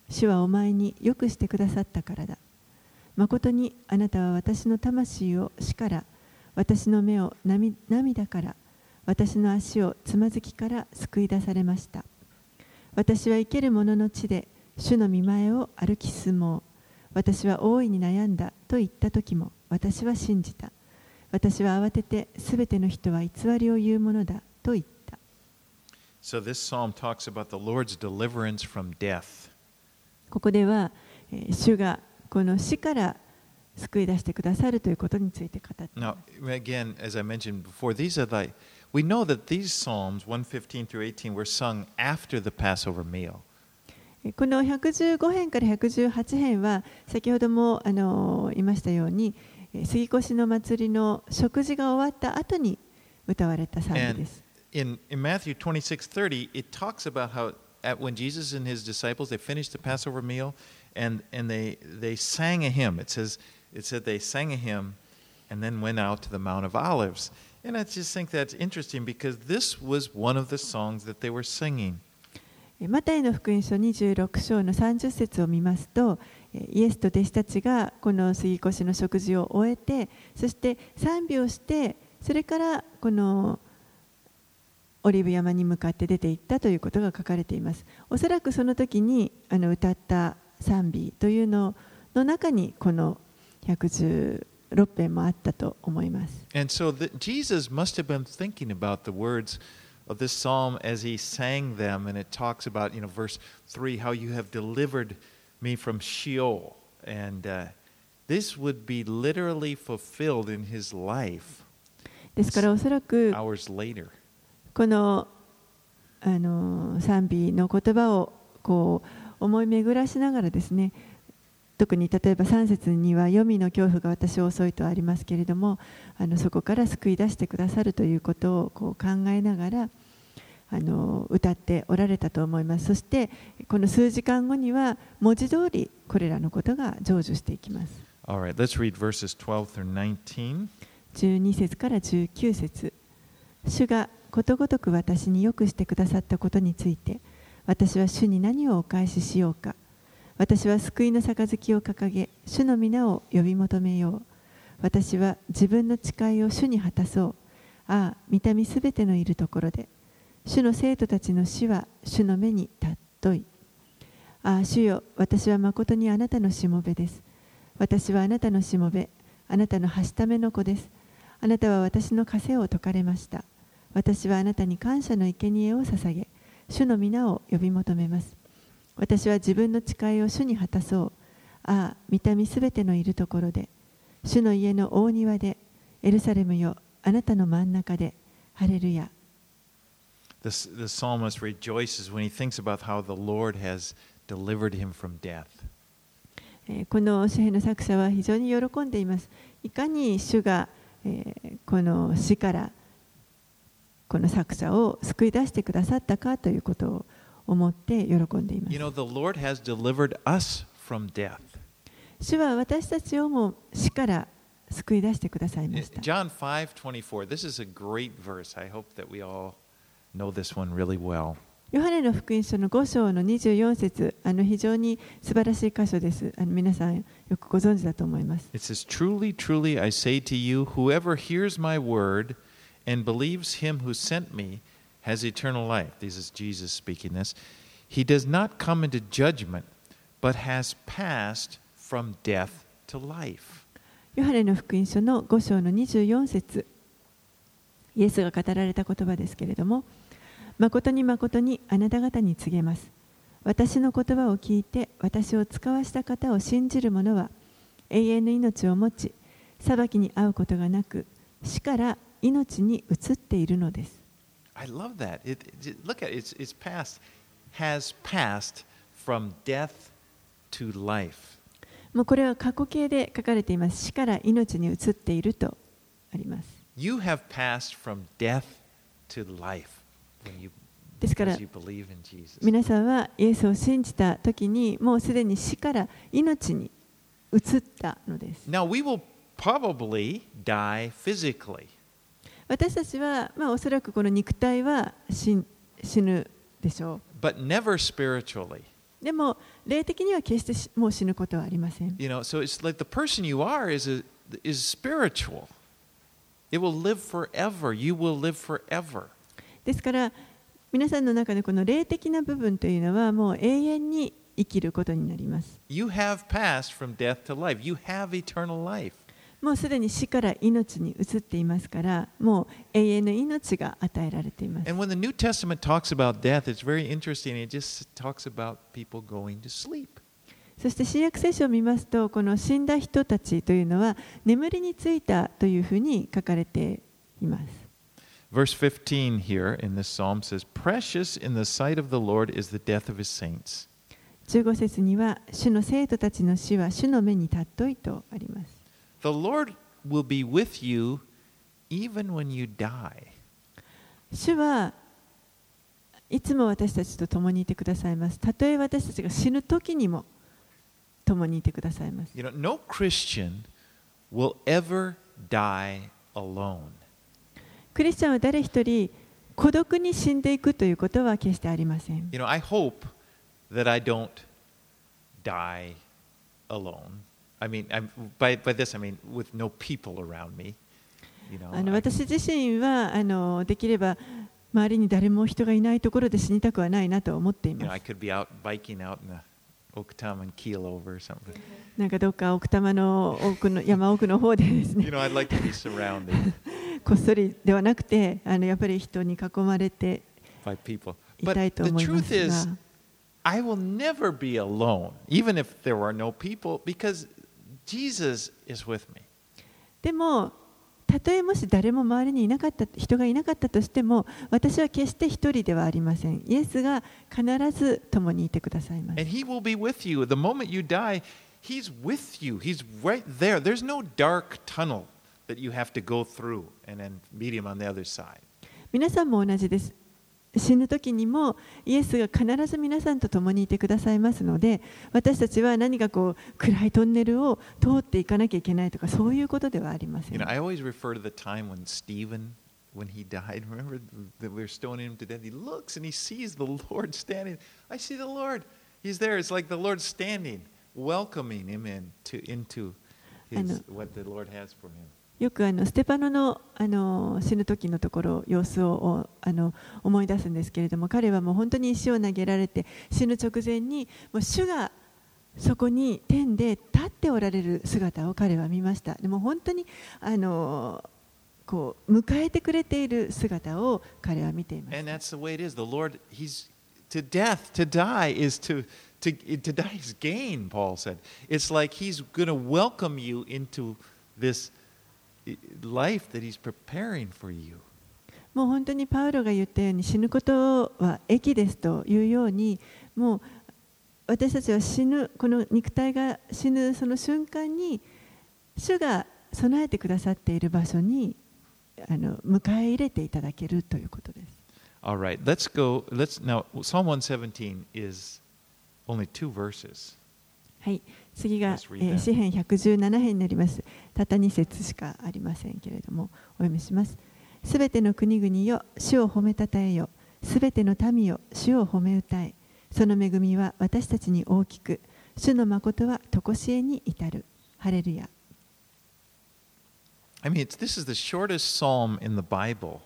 主はお前によくしてくださったからだ。誠にあなたは私の魂を死から、私の目を涙から、私の足をつまずきから救い出されました。私は生ける者の地で主の見前を歩き進もう。私は大いに悩んだと言った時も私は信じた。私は慌ててすべての人は偽りを言うものだと言った。So this psalm talks about the Lord's deliverance from death. ここでは、主がこの死から救い出してくださるということについて語っています。Now, again, as I mentioned before, these are like We know that these Psalms 115 through 18 were sung after the Passover meal. この115編から118編は先ほどもあの言いましたように杉越の祭りの食事が終わった後に歌われた賛美です。In, in Matthew 26:30, it talks about how at when Jesus and his disciples they finished the Passover meal and, and they, they sang a hymn. It says it said they sang a hymn and then went out to the Mount of Olives. And I just think that's interesting because this was one of the songs that they were singing. マタイの福音書26章の30節を見ますと、イエスと弟子たちがこの杉越の食事を終えて、そして賛美をして、それからこのオリーブ山に向かって出て行ったということが書かれています。おそらくその時にあの歌った賛美というのの中にこの110 6編もあったと思います。And so the, Jesus must have been thinking about the words of this psalm as he sang them, and it talks about, you know, verse 3, how you have delivered me from Sheol. And uh, this would be literally fulfilled in his life. ですからおそらく hours later. このあの賛美の言葉をこう思い巡らしながらですね 特に例えば3節には黄泉の恐怖が私を襲いとありますけれどもあのそこから救い出してくださるということをこう考えながらあの歌っておられたと思います。そしてこの数時間後には文字通りこれらのことが成就していきます。Right, 12, 12節から19節。主がことごとく私によくしてくださったことについて私は主に何をお返ししようか私は救いの杯を掲げ、主の皆を呼び求めよう。私は自分の誓いを主に果たそう。ああ、見た目すべてのいるところで。主の生徒たちの死は主の目に尊い。ああ、主よ、私は誠にあなたのしもべです。私はあなたのしもべ、あなたのはしための子です。あなたは私の枷を解かれました。私はあなたに感謝の生贄を捧げ、主の皆を呼び求めます。私は自分の誓いを主に果たそう。ああ、見た目すべてのいるところで、主の家の大庭で、エルサレムよ、あなたの真ん中で、ハレルヤ。The, the psalmist rejoices when he thinks about how the Lord has delivered him from death. この詩篇の作者は非常に喜んでいます。いかに主が、えー、この死からこの作者を救い出してくださったかということを思って喜んでいます。You know, the Lord has delivered us from death. 主は私たちをも死から救い出してくださいました。John 5:24 This is a great verse. I hope that we all know this one really well. ヨハネの福音書の5章の24節あの非常に素晴らしい箇所です。あの皆さんよくご存知だと思います。It says, Truly, truly, I say to you, whoever hears my word and believes him who sent me has eternal life. This is Jesus speaking this. He does not come into judgment, but has passed from death to life. ヨハネの福音書の5章の24節イエスが語られた言葉ですけれども、誠に誠にあなた方に告げます。私の言葉を聞いて私を使わした方を信じる者は永遠の命を持ち、裁きに遭うことがなく、死から命に移っているのです。I love that. It, it, look at it. It's, it's passed, has passed from death to life. もうこれは過去形で書かれています。死から命に移っているとあります。You have passed from death to life when you ですから as you believe in Jesus. 皆さんはイエスを信じた時にもうすでに死から命に移ったのです Now, we will probably die physically. 私たちは、まあ、おそらくこの肉体は死ん死ぬでしょ but never spiritually. うでも霊的には決してしもう死ぬことはありません You know, so it's like the person you are is a, is spiritual. It will live forever. You will live forever. ですから皆さんの中でこの霊的な部分というのはもう永遠に生きることになります You have passed from death to life. You have eternal life. もうすでに死から命に移っていますから、もう永遠の命が与えられています。そして、新約聖書を見ますと、この死んだ人たちというのは、眠りについたというふうに書かれています。十五15 here in 節には、主の生徒たちの死は主の目に尊いとあります。The Lord will be with you even when you die. 主はいつも私たちと共にいてくださいますたとえ私たちが死ぬ時にも共にいてくださいます You know, no Christian will ever die alone. クリスチャンは誰一人孤独に死んでいくということは決してありません You know, I hope that I don't die alone. I mean, I'm, by, by this I mean with no people around me. You know, あの I- 私自身はあのできれば周りに誰も人がいないところで死にたくはないなと思ってい you know, ま I す。 could be out biking out in the Okataman keel over or something. なんかどっか奥多摩の奥の山奥の方でです You ね know, I'd like to be surrounded (laughs) こっそりではなくてあのやっぱり人に囲まれて by people. い But たいと the 思いま truth す is, が I will never be alone, even if there are no people, because Jesus is with me. でもたとえもし誰も周りにいなかった人がいなかったとしても私は決して一人ではありません。イエスが必ず共にいてくださいます And。He will be with you. The moment you die, He's with you. He's right there. There's no dark tunnel that you have to go through and then meet Him on the other side. 皆さんも同じです。死ぬ時にもイエスが必ず皆さんと共にいてくださいますので私たちは何かこう暗いトンネルを通っていかなきゃいけないとかそういうことではありませ You ん know, I always refer to the time when Stephen, when he died, remember that we were stoning him to death? He looks and he sees the Lord standing. I see the Lord. He's there. It's like the Lord standing, welcoming him in to, into his, what the Lord has for him. よくあのステパノのあの死ぬ時のところ様子をあの思い出すんですけれども彼はもう本当に石を投げられて死ぬ直前にもう主がそこに天で立っておられる姿を彼は見ましたでも本当にあのこう迎えてくれている姿を彼は見ていまし And た that's the way it is. The Lord, He's to death, to die is to, to, to die is gain, Paul said. It's like He's going to welcome you into this life that He's preparing for you. もう本当にパウロが言ったように死ぬことは益ですというようにもう私たちは死ぬこの肉体が死ぬその瞬間に主が備えてくださっている場所にあの迎え入れていただけるということです。All right, let's go. Let's now. Psalm 117 is only two verses. はい、次が、え.詩編117編になります。たった2節しかありませんけれども、お読みします。すべての国々よ、主を褒めたたえよ。すべての民よ、主を褒め歌え。その恵みは私たちに大きく、主の誠は常しえに至る。ハレルヤ。I mean, this is the shortest psalm in the Bible,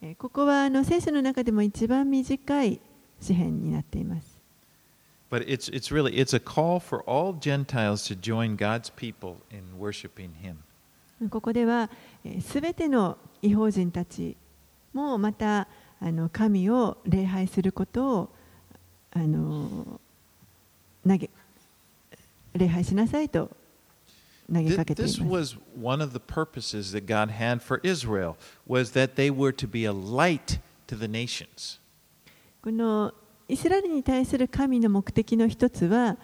えーここはあの聖書の中でも一番短い詩編になっています。but it's it's really it's a call for all Gentiles to join God's people in worshiping Him. ここではすべての違法人たちもまたあの神を礼拝することをあの投げ礼拝しなさいと投げ Th- かけてい This ます。 was one of the purposes that God had for Israel was that they were to be a light to the nations. この イスラエルに対する神の目的の一つは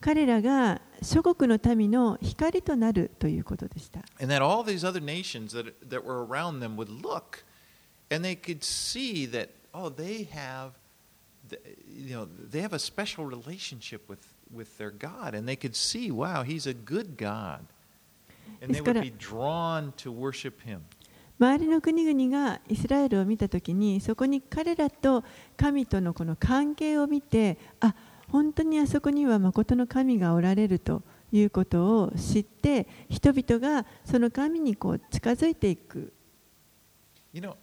彼らが諸国の民の光となるということでした。And that all these other nations that, that were around them would look and they could see that oh, they have, you know, they have a special relationship with, with their God, and they could see, wow, he's a good God. And they would be drawn to worship him. 周りの国々がイスラエルを見たときにそこに彼らと神とのこの関係を見てあ本当にあそこには誠の神がおられるということを知って人々がその神にこう近づいていく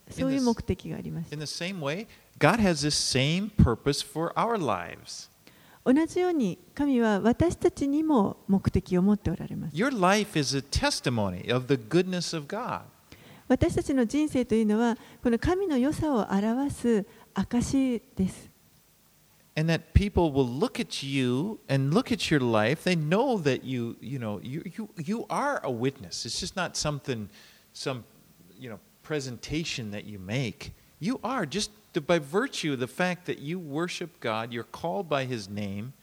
そういう目的があります.同じように神は私たちにも目的を持っておられます Your life is a testimony of the goodness of God. 私たちの人生というのはこの神の良さを表す証です and that people will look at you and look at your life they know that you you know you you, you are a witness it's just not something some you know presentation that you make you are just by virtue of the fact that you worship god you're called by his name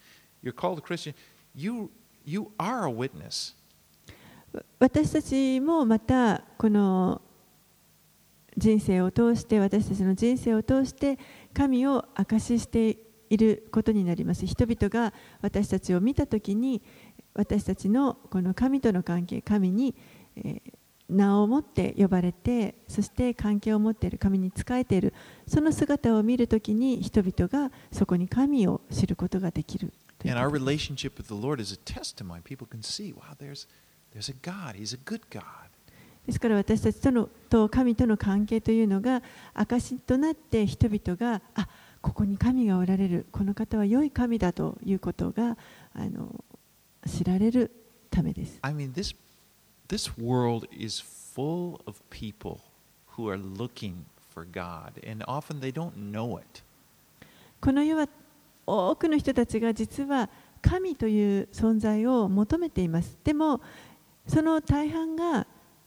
you're called a christian you you are a witness 私たちもまたこの人生を通して私たちの人生を通して神を証ししていることになります。人々が私たちを見たときに私たちのこの神との関係神に、え名を持って呼ばれてそして関係を持っている神に仕えているその姿を見るときに人々がそこに神を知ることができるという and こ our とです。ですから私たちとのと神との関係というのが証となって人々があここに神がおられるこの方は良い神だということがあの知られるためです。I mean, this, this world is full of people who are looking for God, and often they don't know it. この世は多くの人たちが実は神という存在を求めています。でもその大半が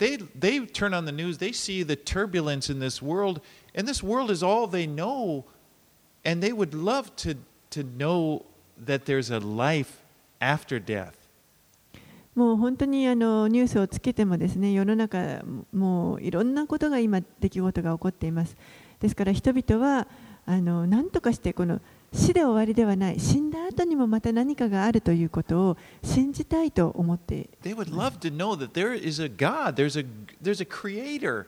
They, they turn on the news, they see the turbulence in this world, and this world is all they know, and they would love to, to know that there's a life after death. もう本当にあのニュースをつけてもですね世の中もういろんなことが今出来事が起こっています。ですから人々はあの何とかしてこの 死で終わりではない死んだ後にもまた何かがあるということを信じたいと思って They would love to know that there is a God, there's a, there's a creator,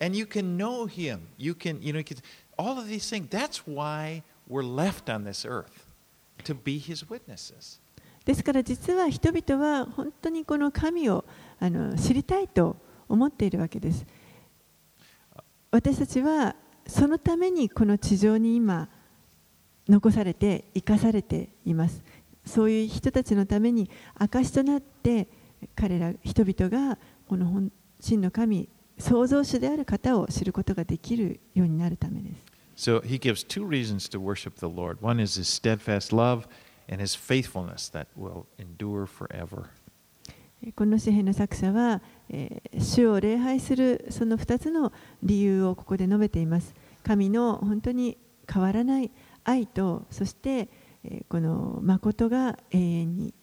and you can know him. You can, you know, you can, all of these things. That's why we're left on this earth, to be his witnesses. ですから実は人々は本当にこの神をあの知りたいと思っているわけです。私たちはそのためにこの地上に今残されて生かされています。そういう人たちのために証となって彼ら人々がこの本真の神創造主である方を知ることができるようになるためです。So he gives two reasons to worship the Lord. One is his steadfast love and his faithfulness that will endure forever. この詩篇の作者は、えー主を礼拝するその2つの理由をここで述べています。神の本当に変わらない愛と、そして、えーこの誠が永遠に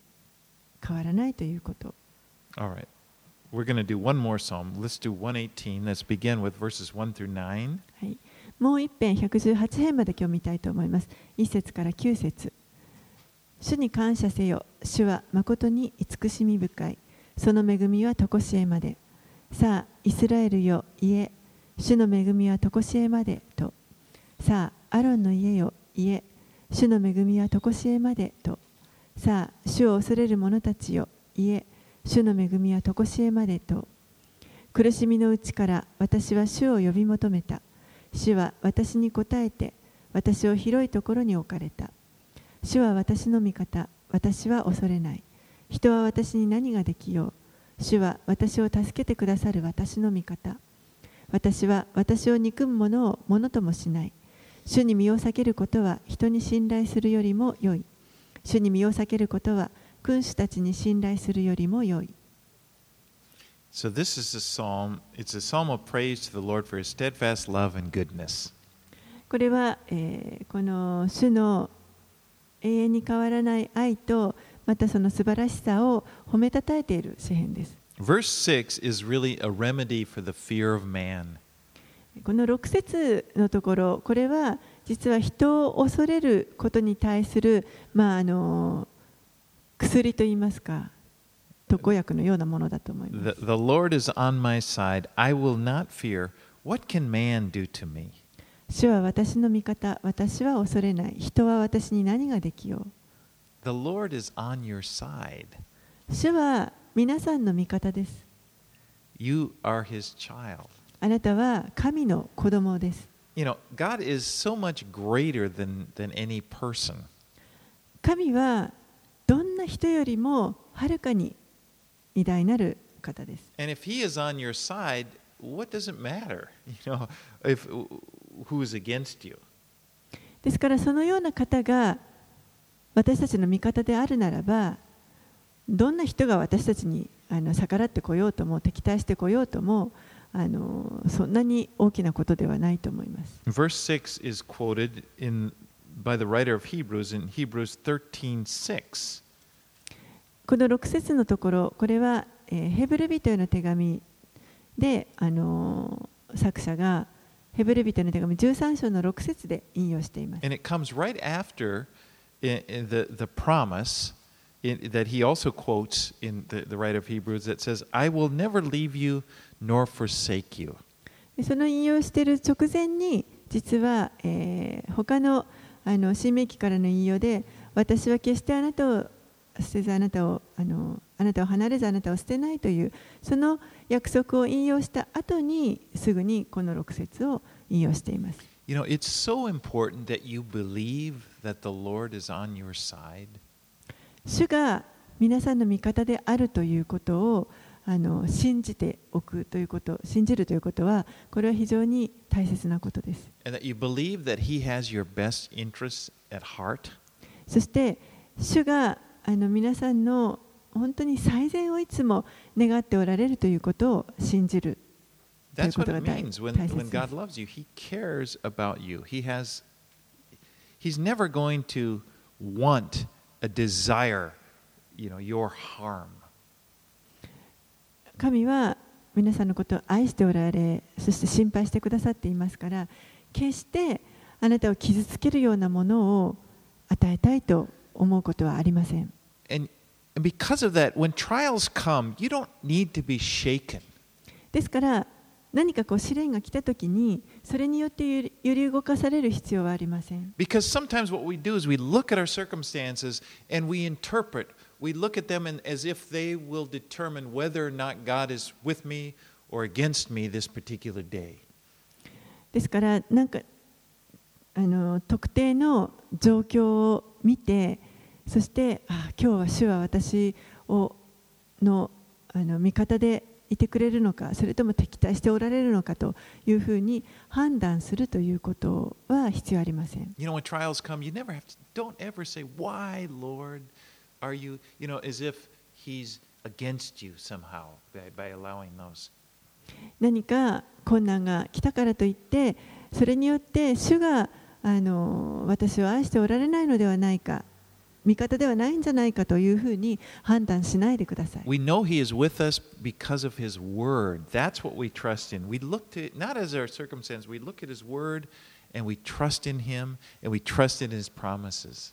変わらないということ。All right. We're going to do one more psalm. Let's do 118. Let's begin with verses 1 through 9. はい、もう一編118編まで今日見たいと思います。1節から9節主に感謝せよ。主は誠に慈しみ深い。その恵みは常しえまで。さあ、イスラエルよ、言え。主の恵みは常しえまでと。さあ、アロンの家よ、言え。主の恵みは常しえまでと。さあ、主を恐れる者たちよ、言え。主の恵みは常しえまでと。苦しみのうちから私は主を呼び求めた。主は私に答えて、私を広いところに置かれた。主は私の味方、私は恐れない。人は私に何ができよう。主は私を助けてくださる私の味方。私は私を憎む者をものともしない。主に身を避けることは人に信頼するよりも良い。主に身を避けることは君主たちに信頼するよりも良い。So this is a psalm. It's a psalm of praise to the Lord for his steadfast love and goodness. これは、えーこの主の永遠に変わらない愛とまたその素晴らしさを褒めたたえている詩篇です。Verse 6 is really a remedy for the fear of man. この6節のところこれは実は人を恐れることに対する、まあ、あの薬といいますか特効薬のようなものだと思いま The, す。the Lord is on my side. I will not fear. What can man do to me? 主は私の味方、私は恐れない。人は私に何ができよ The Lord is on your side. う。主は皆さんの味方です。You are his child. あなたは神の子供です。You know, God is so much greater than, than any person. 神はどんな人よりもはるかに偉大なる方です。And if he is on your side, what does it matter? You know, if who is against you? ですからそのような方が私たちの味方であるならばどんな人が私たちにあの逆らってこようとも敵対してこようともあのそんなに大きなことではないと思います。Verse 6 is quoted in by the writer of Hebrews in Hebrews 13:6. この6節のところこれは、えーヘブル人への手紙であの作者がヘブル人への手紙13章の6節で引用しています。And it comes right after in, in the, the promise in, that he also quotes in the, the writer of Hebrews that says, I will never leave you nor forsake you. でその引用している直前に実は、えー他のあの新明記からの引用で私は決してあなたを捨てずあなたをあのあなたを離れずあなたを捨てないというその約束を引用した後にすぐにこの6節を引用しています。You know, it's so important that you believe that the Lord is on your side. 主が皆さんの味方であるということをあの信じておくということ、信じるということは、これは非常に大切なことです。そして、主があの皆さんの本当に最善をいつも願っておられるということを信じる。ということは大切です。神は皆さんのことを愛しておられそして心配してくださっていますから決してあなたを傷つけるようなものを与えたいと思うことはありません。ですから何かこう試練が来た時にそれによってより動かされる必要はありません。We look at them and, as if they will determine whether or not God is with me or against me this particular day. ですからなんかあの特定の状況を見てそしてあ今日は主は私をのあの味方でいてくれるのかそれとも敵対しておられるのかというふうに判断するということは必要ありません。You know, when trials come, you never have to, don't ever say, Why, Lord, are you, you know, as if He's against you somehow by, by allowing those. 何か困難が来たからといってそれによって主があの私を愛しておられないのではないか味方ではないんじゃないかというふうに判断しないでください。 We know He is with us because of His Word. That's what we trust in. We look to, not as our circumstance, we look at His Word and we trust in Him and we trust in His promises.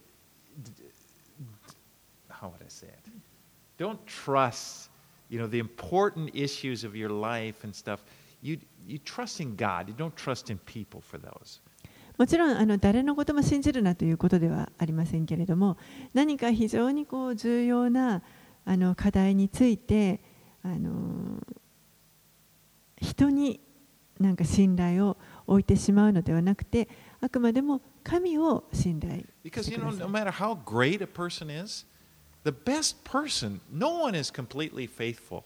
how would I say it? Don't trust, you know, the important issues of your life and stuff. You, you trust in God. You don't trust in people for those. もちろんあの誰のことも信じるなということではありませんけれども何か非常にこう重要なあの課題についてあの人になんか信頼を置いてしまうのではなくてあくまでも神を信頼してくださ no い matter how great a person is, the best person, no one is completely faithful.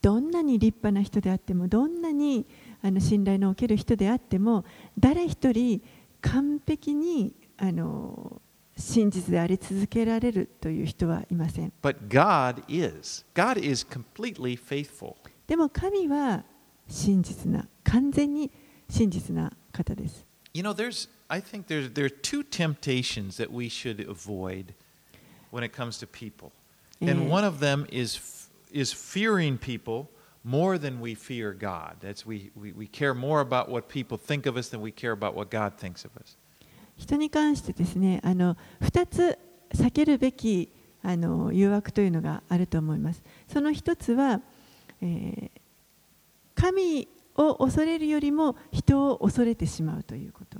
どんなに立派な人であってもどんなにあの信頼のおける人であっても誰一人完璧にあの真実であり続けられるという人はいません But God is. God is completely faithful. でも神は真実な完全に真実な方です You know, there's, I think there's, there are two temptations that we should avoid when it comes to people. And Eh. one of them is, f- is fearing people more than we fear God. That's we, we, we care more about what people think of us than we care about what God thinks of us. 人に関してですねあの2つ避けるべきあの誘惑というのがあると思いますその一つは、えー神 を恐れるよりも人を恐れてしまうということ。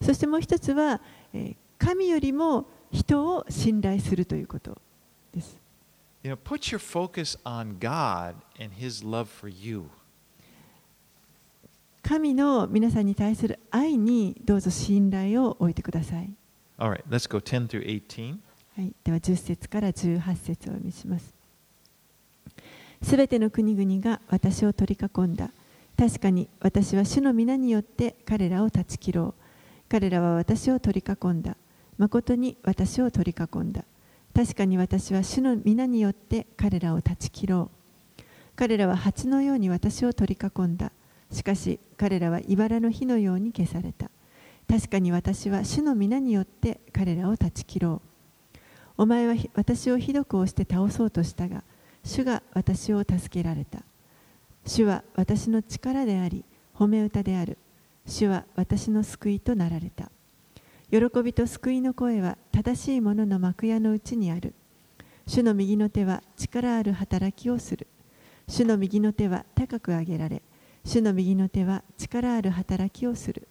そしてもう一つは、神よりも人を信頼するということです。You know, put your focus on God and His love for you. 神の皆さんに対する愛にどうぞ信頼を置いてください。All right, let's go 10 through 18. はい、では10節から18節をお読みします。すべての国々が私を取り囲んだ。確かに私は主の皆によって彼らを断ち切ろう。彼らは私を取り囲んだ。誠に私を取り囲んだ。確かに私は主の皆によって彼らを断ち切ろう。彼らは蜂のように私を取り囲んだ。しかし彼らは茨の火のように消された。確かに私は主の皆によって彼らを断ち切ろう。お前は私をひどく押して倒そうとしたが、主が私を助けられた。主は私の力であり、褒め歌である。主は私の救いとなられた。喜びと救いの声は正しい者の幕屋のうちにある。主の右の手は力ある働きをする。主の右の手は高く上げられ、主の右の手は力ある働きをする。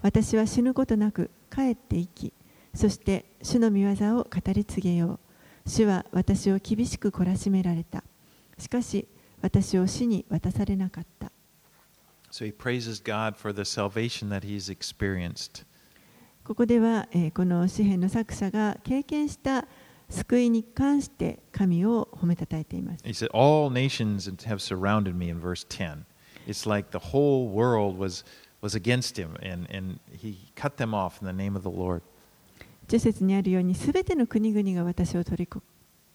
私は死ぬことなく帰って生き、そして主の御業を語り継げよう。主は私を厳しく懲らしめられた。しかし私を死に渡されなかった。So he praises God for the salvation that he's experienced. ここでは、えーこの詩篇の作者が経験した救いに関して神を褒めたたえています。He said, All nations have surrounded me in verse 10. It's like the whole world was, was against him, and, and he cut them off in the name of the Lord. 10節にあるように、すべての国々が私を取りこ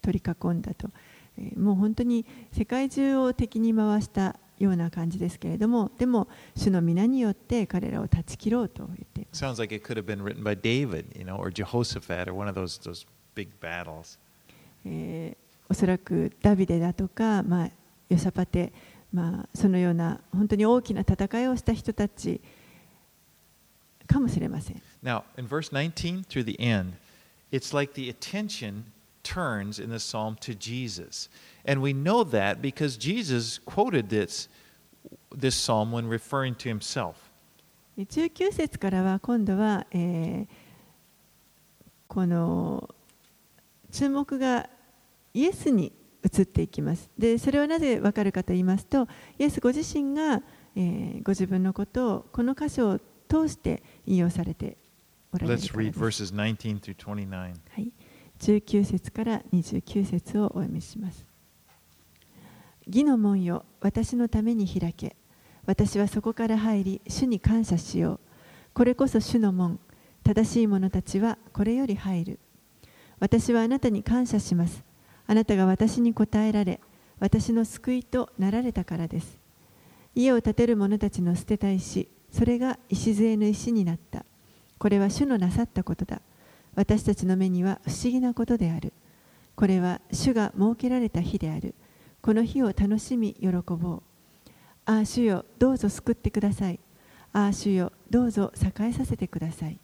取り囲んだと、えーもう本当に世界中を敵に回したような感じですけれども、でも、主の皆によって彼らを断ち切ろうと言っています。Sounds like it could have been written by David, you know, or Jehoshaphat, or one of those, those big battles. えーおそらくダビデだとか、まあ、ヨサパテ、まあ、そのような本当に大きな戦いをした人たちかもしれません。Now, in verse 19 through the end, it's like the attention turns in the psalm to Jesus. And we know that because Jesus quoted this, this psalm when referring to himself. 19節からは今度は、えーこの注目がイエスに移っていきますでそれはなぜわかるかと言いますとイエスご自身が、えーご自分のことをこの箇所を通して引用されておられる Let's からで read す verses 19 through 29. はい、19節から29節をお読みします。義の門よ、私のために開け。私はそこから入り、主に感謝しよう。これこそ主の門。正しい者たちはこれより入る。私はあなたに感謝します。あなたが私に答えられ、私の救いとなられたからです。家を建てる者たちの捨てた石、それが礎の石になった。これは主のなさったことだ。私たちの目には不思議なことである。これは主が設けられた日である。この日を楽しみ喜ぼう。ああ、主よ、どうぞ救ってください。ああ、主よ、どうぞ栄えさせてください。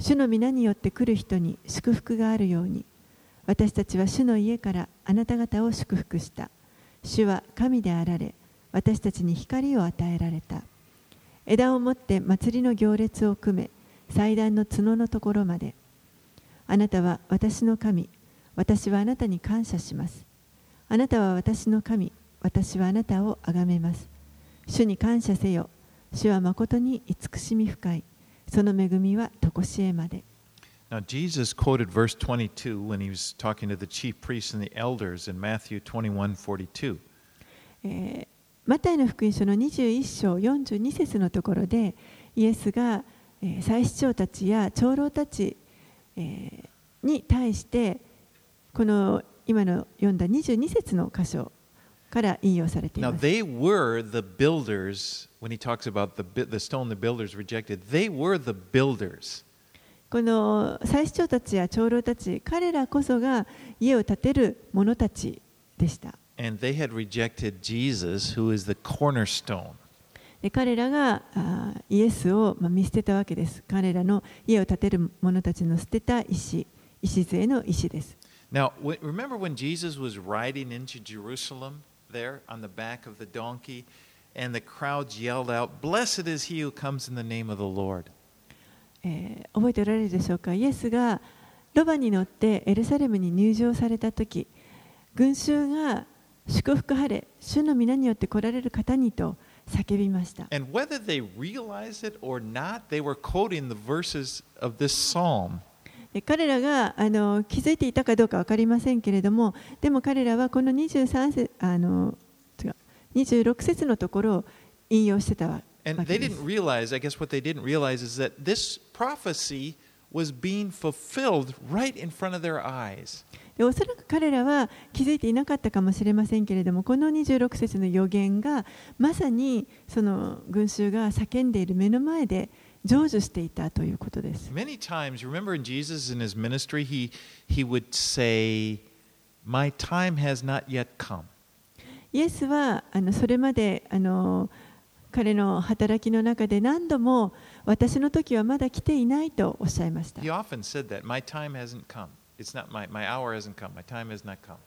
主の皆によって来る人に祝福があるように、私たちは主の家からあなた方を祝福した。主は神であられ、私たちに光を与えられた。枝を持って祭りの行列を組め、祭壇の角のところまで。あなたは私の神、私はあなたに感謝します。あなたは私の神、私はあなたを崇めます。主に感謝せよ。主は誠に慈しみ深い。その恵みは常しえまで。Now, Jesus quoted verse 22 when he was talking to the chief priests and the elders in Matthew 21 42. えーマタイの福音書の21章42節のところでイエスが、えー祭司長たちや長老たち、えーに対してこの今の読んだ22節の箇所から引用されてい Now, ます。they were the builders, when he talks about the, the stone the builders rejected, they were the builders. この祭司長たちや長老たち彼らこそが家を建てる者たちでした。And they had rejected Jesus, who is the cornerstone. で彼らがイエスを、まあ、見捨てたわけです。彼らの家を建てる者たちの捨てた石、礎の石です。Now, remember when Jesus was riding into Jerusalem there on the back of the donkey, and the crowds yelled out, Blessed is he who comes in the name of the Lord. えー覚えておられるでしょうかイエスがロバに乗ってエルサレムに入場された時群衆が祝福晴れ主の皆によって来られる方にと叫びました And whether they realized it or not, they were quoting the verses of this psalm. で彼らがあの気づいていたかどうか分かりませんけれどもでも彼らはこの23節あの違う26節のところを引用してたわ And わ they けで didn't す realize, I guess what they didn't realize is that this prophecy was being fulfilled right in front of their eyes. でおそらく彼らは気づいていなかったかもしれませんけれどもこの26節の予言がまさにその群衆が叫んでいる目の前で成就していたということです。Many times, remember in Jesus in his ministry, he, he would say, My time has not yet come. イエスはあのそれまであの彼の働きの中で何度も私の時はまだ来ていないとおっしゃいました。He often said that, My time hasn't come. It's not my, my hour hasn't come. My time has not come.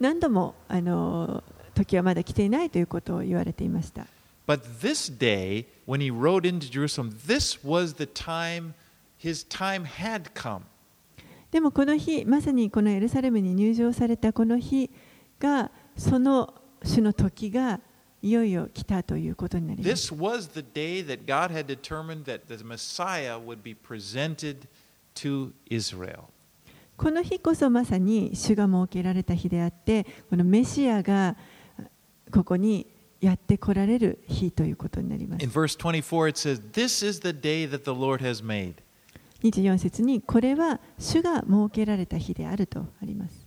何度もあの時はまだ来ていないということを言われていました。But this day, when he rode into Jerusalem, this was the time, his time had come. でもこの日、まさにこのエルサレムに入場されたこの日が、その主の時がいよいよ来たということになります。This was the day that God had determined that the Messiah would be presented to Israel. この日こそまさに主が設けられた日であって、このメシアがここにやって来られる日ということになります In。verse 24, it says, This is the day that the Lord has made. 24節に、これは主が設けられた日であるとあります。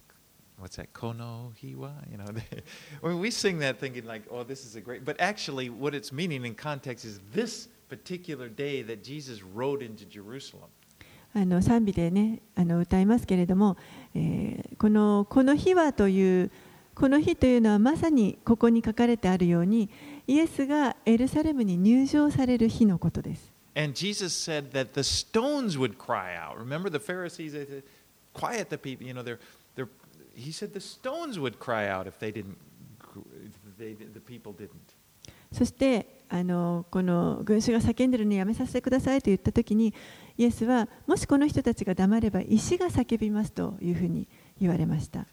What's that? Kono hiwa? You know, mean, we sing that thinking like, oh, this is a great. But actually, what it's meaning in context is this particular day that Jesus rode into Jerusalem. あの賛美でねあの歌いますけれども、えーこのこの日はというこの日というのはまさにここに書かれてあるようにイエスがエルサレムに入場される日のことです。And Jesus said that the stones would cry out. Remember the Pharisees, they said, quiet the people. You know, they're, they're, he said the stones would cry out if they didn't, if they, the people didn't. そしてあのこの群衆が叫んでるのやめさせてくださいと言ったときにイエスは、もしこの人たちが黙れば、石が叫びますというふうに言われました。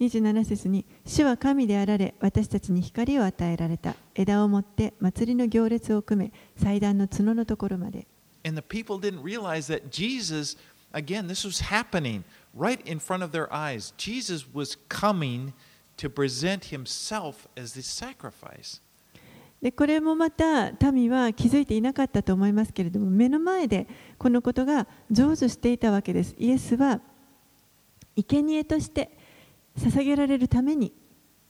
27節に、主は神であられ、私たちに光を与えられた。枝を持って、祭りの行列を組め、祭壇の角のところまで、And the people didn't realize that Jesus, again, this was happening right in front of their eyes. Jesus was coming to present himself as the sacrifice. でこれもまた民は気づいていなかったと思いますけれども目の前でこのことが成就していたわけですイエスは生贄として捧げられるために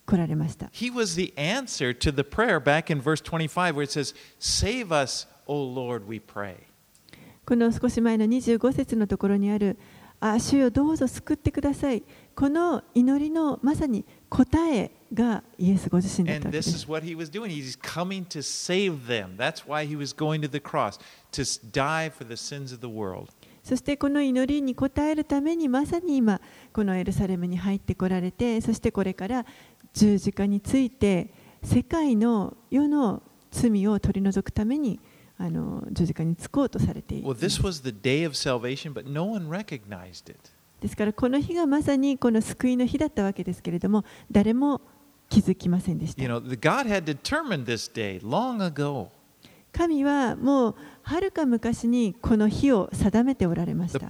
来られました He was the answer to the prayer back in verse 25 where it says, Save us, O Lord, we pray. この少し前の25節のところにある「あ主よどうぞ救ってください」この祈りのまさに答えがイエスご自身だったわけです.そしてこの祈りに応えるためにまさに今このエルサレムに入ってこられてそしてこれから十字架について世界の世の罪を取り除くためにあの十字架につこうとされていま。ですから、この日がまさにこの救いの日だったわけですけれども、誰も気づきませんでした。神はもうはるか昔にこの日を定めておられました。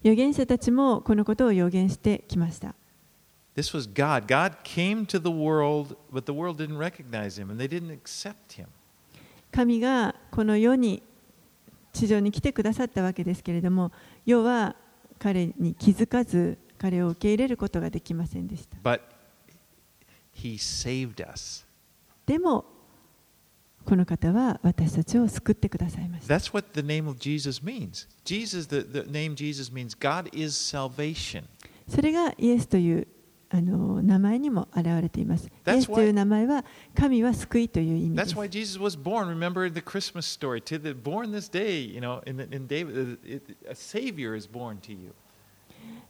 預言者たちもこのことを予言してきました。This was God. God came to the world, but the world didn't recognize him and they didn't accept him. 神がこの世に地上に来てくださったわけですけれども世は彼に気づかず彼を受け入れることができませんでした But he saved us. でもこの方は私たちを救ってくださいました That's what the name of Jesus means. Jesus, the, the name Jesus means God is salvation. それがイエスというあの名前にも表れていますイ That's エスという名前は神は救いという意味で That's す why Jesus was born. Remember the Christmas story. To the born this day, you know, in, in David, a Savior is born to you.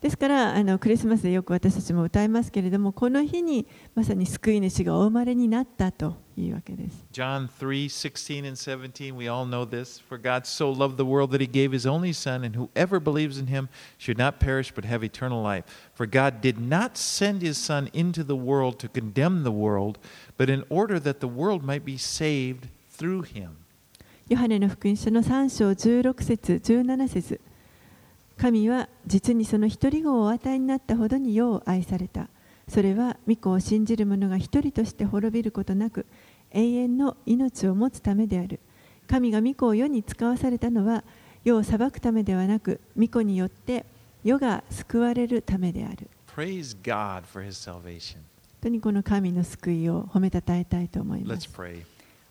ですからあのクリスマスでよく私たちも歌いますけれどもこの日にまさに救い主がお生まれになったというわけです John 3 16 and 17, we all know this. For God so loved the world that he gave his only Son, and whoever believes in him should not perish but have eternal life. For God did not send his Son into the world to condemn the world, but in order that the world might be saved through him. ヨハネの福音書の3章16節17節神は実にその一人子をお与えになったほどに世を愛された。それは御子を信じる者が一人として滅びることなく永遠の命を持つためである。神が御子を世に使わされたのは世を裁くためではなく御子によって世が救われるためである。Praise God for his salvation. 本当にこの神の救いを褒めたたえたいと思います。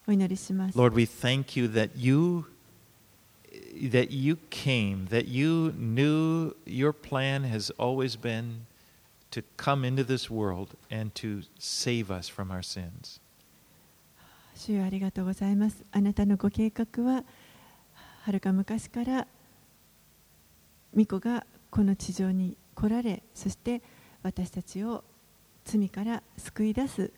お祈りします。Lord, we thank you that you that you came, that you knew your plan has always been to come into this world and to save us from our sins. 主よありがとうございます。あなたのご計画ははるか昔から御子がこの地上に来られ、そして私たちを罪から救い出す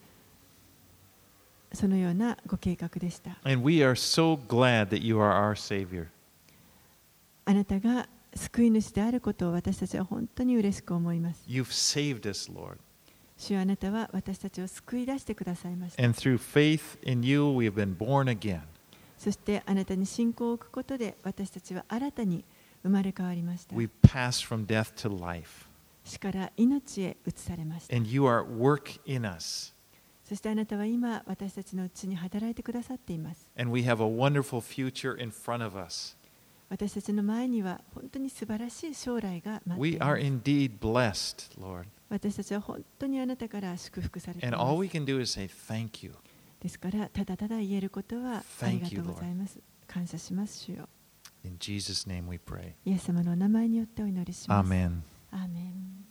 そのようなご計画でした。 And we are so glad that you are our Savior. あなたが救い主であることを私たちは本当に嬉しく思います。You've saved us, Lord. 主よあなたは私たちを救い出してくださいました。And through faith in you, we have been born again. そしてあなたに信仰を置くことで私たちは新たに生まれ変わりました。We've passed from death to life. 死から命へ移されました。And you are at work in us. そしてあなたは今私たちのうちに働いてくださっています。And we have a wonderful future in front of us. 私たちの前には本当に素晴らしい将来が待って We いま are す。indeed blessed, Lord. 私たちは本当にあなたから祝福されてい And ま all す we。can do is say thank you. ですからただただ言えることはありがとうございます。感謝します、主よ。In Jesus' name we pray. イエス様のお名前によってお祈りします。Amen. アーメン